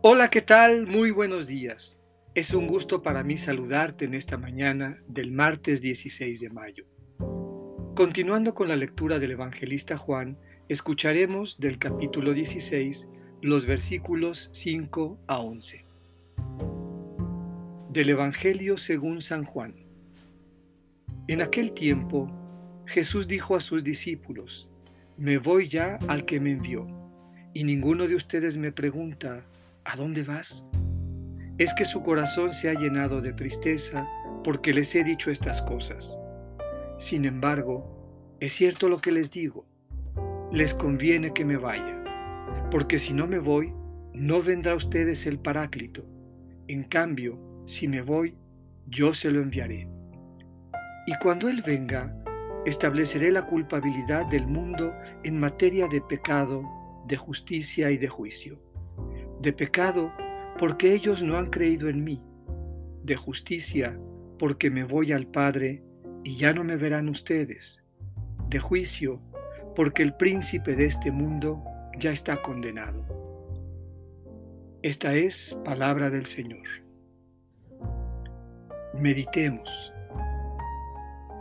Hola, ¿qué tal? Muy buenos días. Es un gusto para mí saludarte en esta mañana del martes 16 de mayo. Continuando con la lectura del evangelista Juan, escucharemos del capítulo 16 los versículos 5 a 11. Del Evangelio según San Juan. En aquel tiempo, Jesús dijo a sus discípulos, Me voy ya al que me envió, y ninguno de ustedes me pregunta, ¿A dónde vas? Es que su corazón se ha llenado de tristeza porque les he dicho estas cosas. Sin embargo, es cierto lo que les digo. Les conviene que me vaya, porque si no me voy, no vendrá a ustedes el Paráclito. En cambio, si me voy, yo se lo enviaré. Y cuando Él venga, estableceré la culpabilidad del mundo en materia de pecado, de justicia y de juicio de pecado porque ellos no han creído en mí, de justicia porque me voy al Padre y ya no me verán ustedes, de juicio porque el príncipe de este mundo ya está condenado. Esta es palabra del Señor. Meditemos.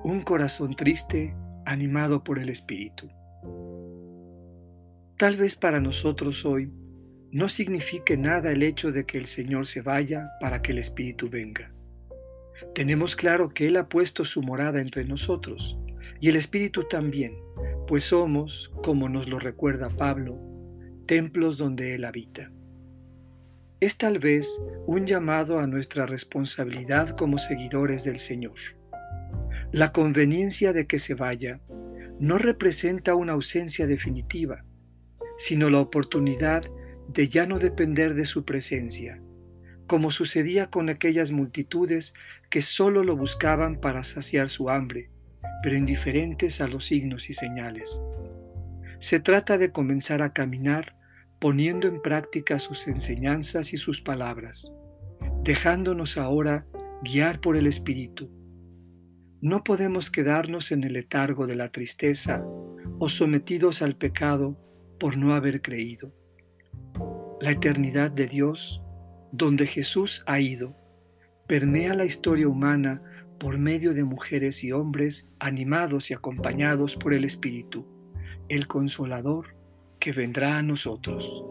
Un corazón triste animado por el Espíritu. Tal vez para nosotros hoy no signifique nada el hecho de que el Señor se vaya para que el Espíritu venga. Tenemos claro que Él ha puesto su morada entre nosotros y el Espíritu también, pues somos, como nos lo recuerda Pablo, templos donde Él habita. Es tal vez un llamado a nuestra responsabilidad como seguidores del Señor. La conveniencia de que se vaya no representa una ausencia definitiva, sino la oportunidad de ya no depender de su presencia, como sucedía con aquellas multitudes que solo lo buscaban para saciar su hambre, pero indiferentes a los signos y señales. Se trata de comenzar a caminar poniendo en práctica sus enseñanzas y sus palabras, dejándonos ahora guiar por el Espíritu. No podemos quedarnos en el letargo de la tristeza o sometidos al pecado por no haber creído la eternidad de Dios, donde Jesús ha ido, permea la historia humana por medio de mujeres y hombres animados y acompañados por el Espíritu, el Consolador que vendrá a nosotros.